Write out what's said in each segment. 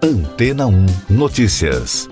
Antena 1 Notícias.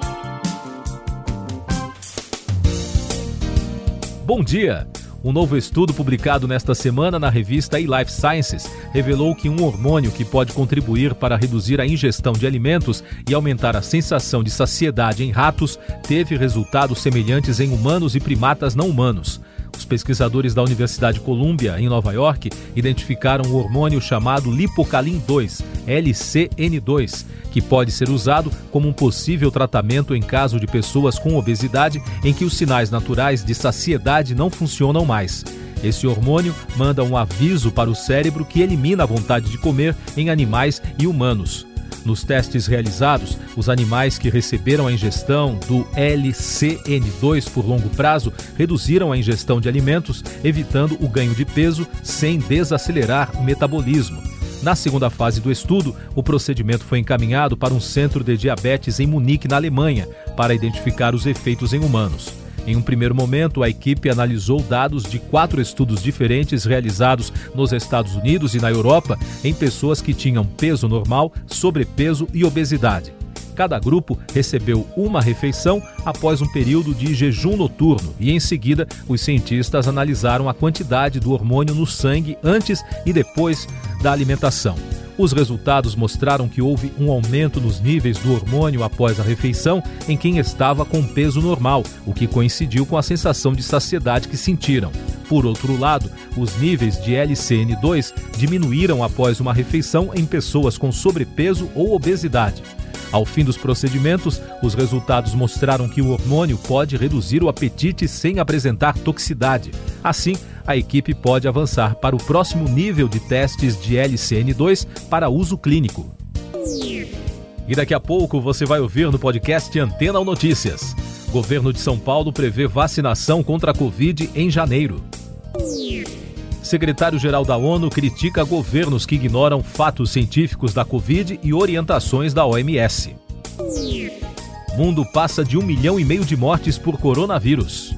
Bom dia! Um novo estudo publicado nesta semana na revista eLife Sciences revelou que um hormônio que pode contribuir para reduzir a ingestão de alimentos e aumentar a sensação de saciedade em ratos teve resultados semelhantes em humanos e primatas não humanos. Pesquisadores da Universidade Columbia, em Nova York, identificaram o hormônio chamado lipocalin 2, LCN2, que pode ser usado como um possível tratamento em caso de pessoas com obesidade em que os sinais naturais de saciedade não funcionam mais. Esse hormônio manda um aviso para o cérebro que elimina a vontade de comer em animais e humanos. Nos testes realizados, os animais que receberam a ingestão do LCN2 por longo prazo reduziram a ingestão de alimentos, evitando o ganho de peso sem desacelerar o metabolismo. Na segunda fase do estudo, o procedimento foi encaminhado para um centro de diabetes em Munique, na Alemanha, para identificar os efeitos em humanos. Em um primeiro momento, a equipe analisou dados de quatro estudos diferentes realizados nos Estados Unidos e na Europa em pessoas que tinham peso normal, sobrepeso e obesidade. Cada grupo recebeu uma refeição após um período de jejum noturno e, em seguida, os cientistas analisaram a quantidade do hormônio no sangue antes e depois da alimentação. Os resultados mostraram que houve um aumento nos níveis do hormônio após a refeição em quem estava com peso normal, o que coincidiu com a sensação de saciedade que sentiram. Por outro lado, os níveis de LCN2 diminuíram após uma refeição em pessoas com sobrepeso ou obesidade. Ao fim dos procedimentos, os resultados mostraram que o hormônio pode reduzir o apetite sem apresentar toxicidade. Assim, a equipe pode avançar para o próximo nível de testes de LCN2 para uso clínico. E daqui a pouco você vai ouvir no podcast Antena ou Notícias. Governo de São Paulo prevê vacinação contra a Covid em janeiro. Secretário-geral da ONU critica governos que ignoram fatos científicos da Covid e orientações da OMS. Mundo passa de um milhão e meio de mortes por coronavírus.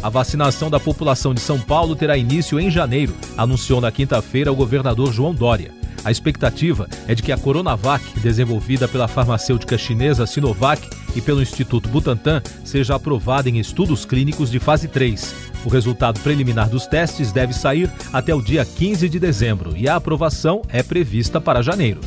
A vacinação da população de São Paulo terá início em janeiro, anunciou na quinta-feira o governador João Dória. A expectativa é de que a Coronavac, desenvolvida pela farmacêutica chinesa Sinovac e pelo Instituto Butantan, seja aprovada em estudos clínicos de fase 3. O resultado preliminar dos testes deve sair até o dia 15 de dezembro e a aprovação é prevista para janeiro.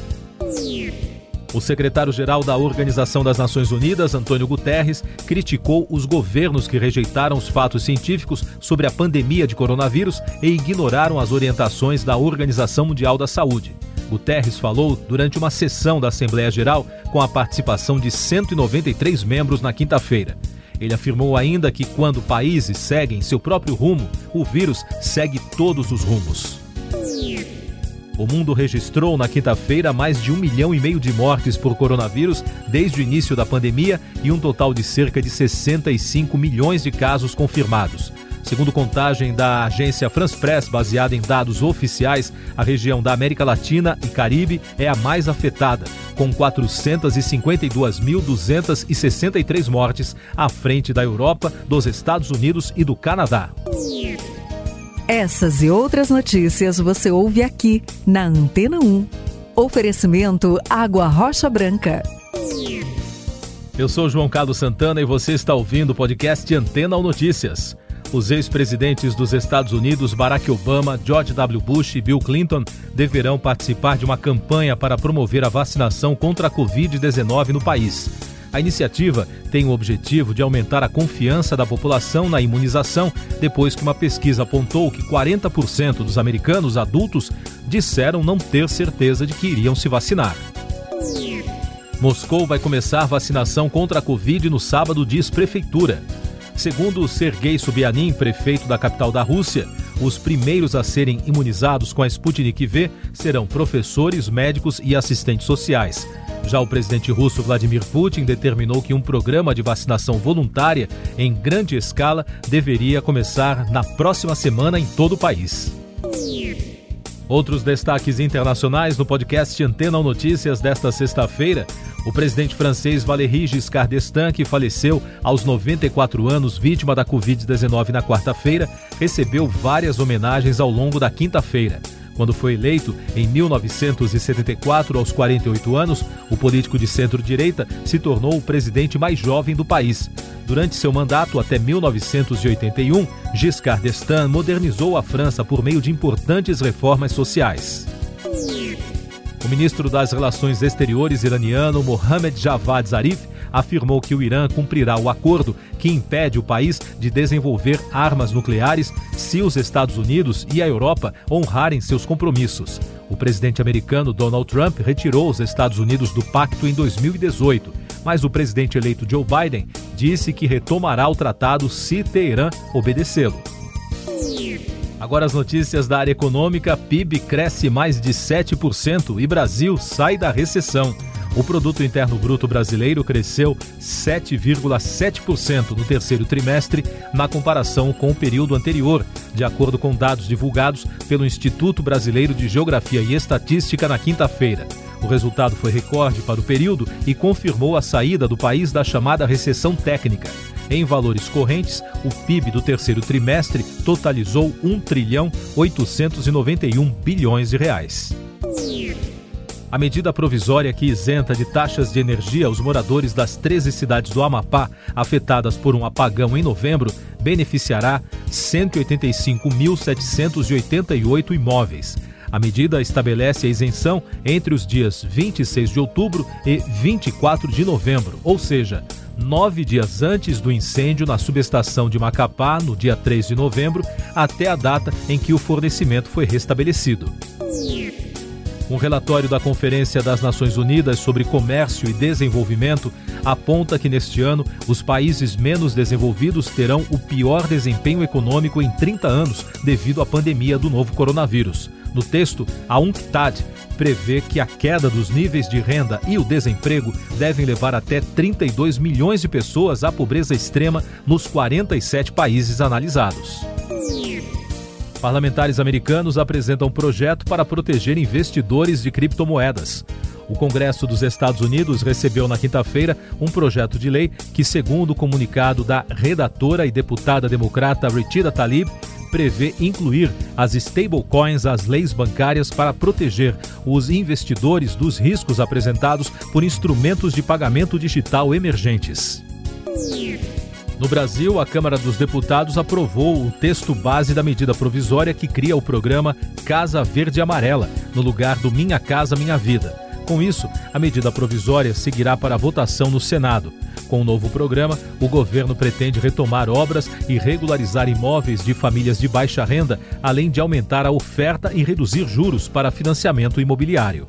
O secretário-geral da Organização das Nações Unidas, Antônio Guterres, criticou os governos que rejeitaram os fatos científicos sobre a pandemia de coronavírus e ignoraram as orientações da Organização Mundial da Saúde. Guterres falou durante uma sessão da Assembleia Geral com a participação de 193 membros na quinta-feira. Ele afirmou ainda que quando países seguem seu próprio rumo, o vírus segue todos os rumos. O mundo registrou na quinta-feira mais de um milhão e meio de mortes por coronavírus desde o início da pandemia e um total de cerca de 65 milhões de casos confirmados. Segundo contagem da agência France Press, baseada em dados oficiais, a região da América Latina e Caribe é a mais afetada, com 452.263 mortes, à frente da Europa, dos Estados Unidos e do Canadá. Essas e outras notícias você ouve aqui na Antena 1. Oferecimento Água Rocha Branca. Eu sou João Carlos Santana e você está ouvindo o podcast Antena ou Notícias. Os ex-presidentes dos Estados Unidos, Barack Obama, George W. Bush e Bill Clinton, deverão participar de uma campanha para promover a vacinação contra a Covid-19 no país. A iniciativa tem o objetivo de aumentar a confiança da população na imunização, depois que uma pesquisa apontou que 40% dos americanos adultos disseram não ter certeza de que iriam se vacinar. Moscou vai começar vacinação contra a Covid no sábado, diz prefeitura. Segundo Sergei Sobyanin, prefeito da capital da Rússia, os primeiros a serem imunizados com a Sputnik V serão professores, médicos e assistentes sociais. Já o presidente russo Vladimir Putin determinou que um programa de vacinação voluntária em grande escala deveria começar na próxima semana em todo o país. Outros destaques internacionais no podcast Antena ou Notícias desta sexta-feira. O presidente francês Valéry Giscard d'Estaing, que faleceu aos 94 anos vítima da Covid-19 na quarta-feira, recebeu várias homenagens ao longo da quinta-feira. Quando foi eleito em 1974, aos 48 anos, o político de centro-direita se tornou o presidente mais jovem do país. Durante seu mandato até 1981, Giscard d'Estaing modernizou a França por meio de importantes reformas sociais. Ministro das Relações Exteriores iraniano Mohammad Javad Zarif afirmou que o Irã cumprirá o acordo que impede o país de desenvolver armas nucleares se os Estados Unidos e a Europa honrarem seus compromissos. O presidente americano Donald Trump retirou os Estados Unidos do pacto em 2018, mas o presidente eleito Joe Biden disse que retomará o tratado se Teherã obedecê-lo. Agora as notícias da área econômica: PIB cresce mais de 7% e Brasil sai da recessão. O produto interno bruto brasileiro cresceu 7,7% no terceiro trimestre na comparação com o período anterior, de acordo com dados divulgados pelo Instituto Brasileiro de Geografia e Estatística na quinta-feira. O resultado foi recorde para o período e confirmou a saída do país da chamada recessão técnica. Em valores correntes, o PIB do terceiro trimestre totalizou 1 trilhão 891 bilhões de reais. A medida provisória que isenta de taxas de energia os moradores das 13 cidades do Amapá afetadas por um apagão em novembro beneficiará 185.788 imóveis. A medida estabelece a isenção entre os dias 26 de outubro e 24 de novembro, ou seja, nove dias antes do incêndio na subestação de Macapá, no dia 3 de novembro, até a data em que o fornecimento foi restabelecido. Um relatório da Conferência das Nações Unidas sobre Comércio e Desenvolvimento aponta que neste ano os países menos desenvolvidos terão o pior desempenho econômico em 30 anos devido à pandemia do novo coronavírus. No texto, a UNCTAD prevê que a queda dos níveis de renda e o desemprego devem levar até 32 milhões de pessoas à pobreza extrema nos 47 países analisados. Parlamentares americanos apresentam um projeto para proteger investidores de criptomoedas. O Congresso dos Estados Unidos recebeu na quinta-feira um projeto de lei que, segundo o comunicado da redatora e deputada democrata Rachida Talib, prevê incluir as stablecoins às leis bancárias para proteger os investidores dos riscos apresentados por instrumentos de pagamento digital emergentes. No Brasil, a Câmara dos Deputados aprovou o texto base da medida provisória que cria o programa Casa Verde Amarela, no lugar do Minha Casa Minha Vida. Com isso, a medida provisória seguirá para votação no Senado. Com o novo programa, o governo pretende retomar obras e regularizar imóveis de famílias de baixa renda, além de aumentar a oferta e reduzir juros para financiamento imobiliário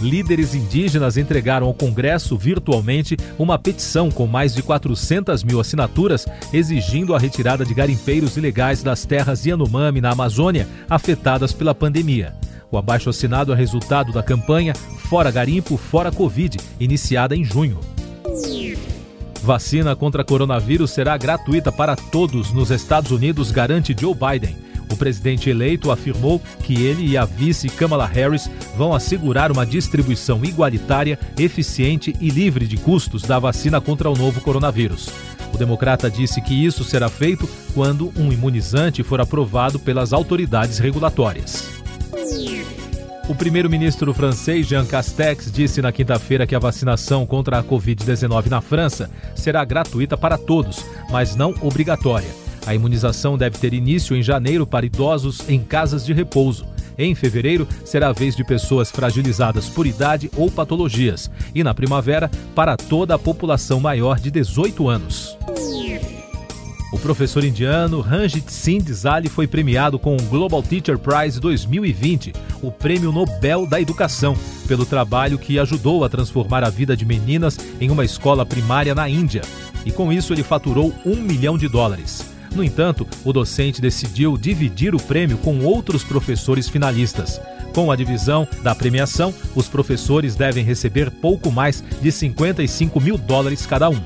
líderes indígenas entregaram ao Congresso virtualmente uma petição com mais de 400 mil assinaturas exigindo a retirada de garimpeiros ilegais das terras Yanomami na Amazônia afetadas pela pandemia. O abaixo assinado é resultado da campanha Fora Garimpo, Fora Covid, iniciada em junho. Vacina contra coronavírus será gratuita para todos nos Estados Unidos, garante Joe Biden. O presidente eleito afirmou que ele e a vice Kamala Harris vão assegurar uma distribuição igualitária, eficiente e livre de custos da vacina contra o novo coronavírus. O democrata disse que isso será feito quando um imunizante for aprovado pelas autoridades regulatórias. O primeiro-ministro francês Jean Castex disse na quinta-feira que a vacinação contra a Covid-19 na França será gratuita para todos, mas não obrigatória. A imunização deve ter início em janeiro para idosos em casas de repouso. Em fevereiro, será a vez de pessoas fragilizadas por idade ou patologias. E na primavera, para toda a população maior de 18 anos. O professor indiano Ranjit Singh Dzali foi premiado com o Global Teacher Prize 2020, o prêmio Nobel da Educação, pelo trabalho que ajudou a transformar a vida de meninas em uma escola primária na Índia. E com isso ele faturou um milhão de dólares. No entanto, o docente decidiu dividir o prêmio com outros professores finalistas. Com a divisão da premiação, os professores devem receber pouco mais de 55 mil dólares cada um.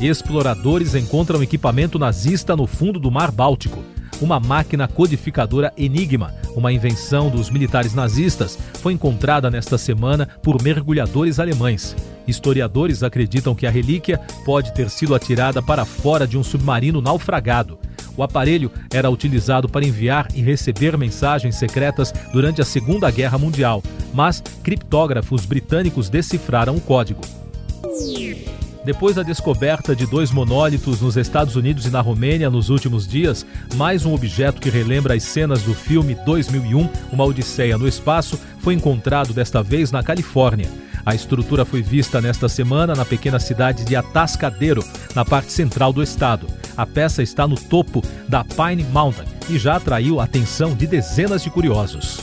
Exploradores encontram equipamento nazista no fundo do Mar Báltico. Uma máquina codificadora Enigma, uma invenção dos militares nazistas, foi encontrada nesta semana por mergulhadores alemães. Historiadores acreditam que a relíquia pode ter sido atirada para fora de um submarino naufragado. O aparelho era utilizado para enviar e receber mensagens secretas durante a Segunda Guerra Mundial, mas criptógrafos britânicos decifraram o código. Depois da descoberta de dois monólitos nos Estados Unidos e na Romênia nos últimos dias, mais um objeto que relembra as cenas do filme 2001, Uma Odisseia no Espaço, foi encontrado desta vez na Califórnia. A estrutura foi vista nesta semana na pequena cidade de Atascadero, na parte central do estado. A peça está no topo da Pine Mountain e já atraiu a atenção de dezenas de curiosos.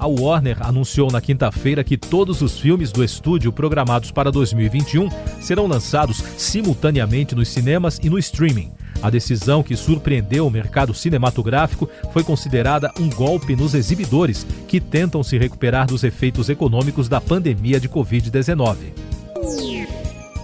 A Warner anunciou na quinta-feira que todos os filmes do estúdio programados para 2021 serão lançados simultaneamente nos cinemas e no streaming. A decisão que surpreendeu o mercado cinematográfico foi considerada um golpe nos exibidores que tentam se recuperar dos efeitos econômicos da pandemia de Covid-19.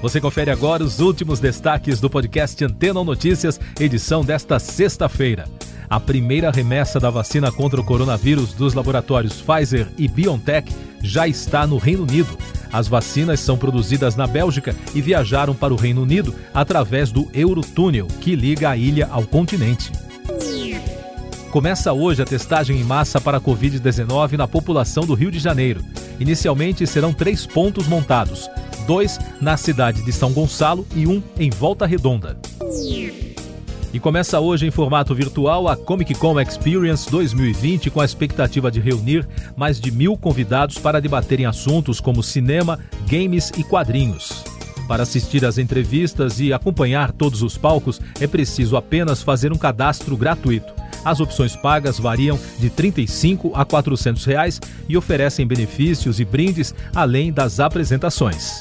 Você confere agora os últimos destaques do podcast Antena Notícias, edição desta sexta-feira. A primeira remessa da vacina contra o coronavírus dos laboratórios Pfizer e BioNTech já está no Reino Unido. As vacinas são produzidas na Bélgica e viajaram para o Reino Unido através do Eurotúnel, que liga a ilha ao continente. Começa hoje a testagem em massa para a Covid-19 na população do Rio de Janeiro. Inicialmente serão três pontos montados: dois na cidade de São Gonçalo e um em Volta Redonda. E começa hoje em formato virtual a Comic Con Experience 2020 com a expectativa de reunir mais de mil convidados para debaterem assuntos como cinema, games e quadrinhos. Para assistir às entrevistas e acompanhar todos os palcos, é preciso apenas fazer um cadastro gratuito. As opções pagas variam de R$ 35 a 400 reais e oferecem benefícios e brindes além das apresentações.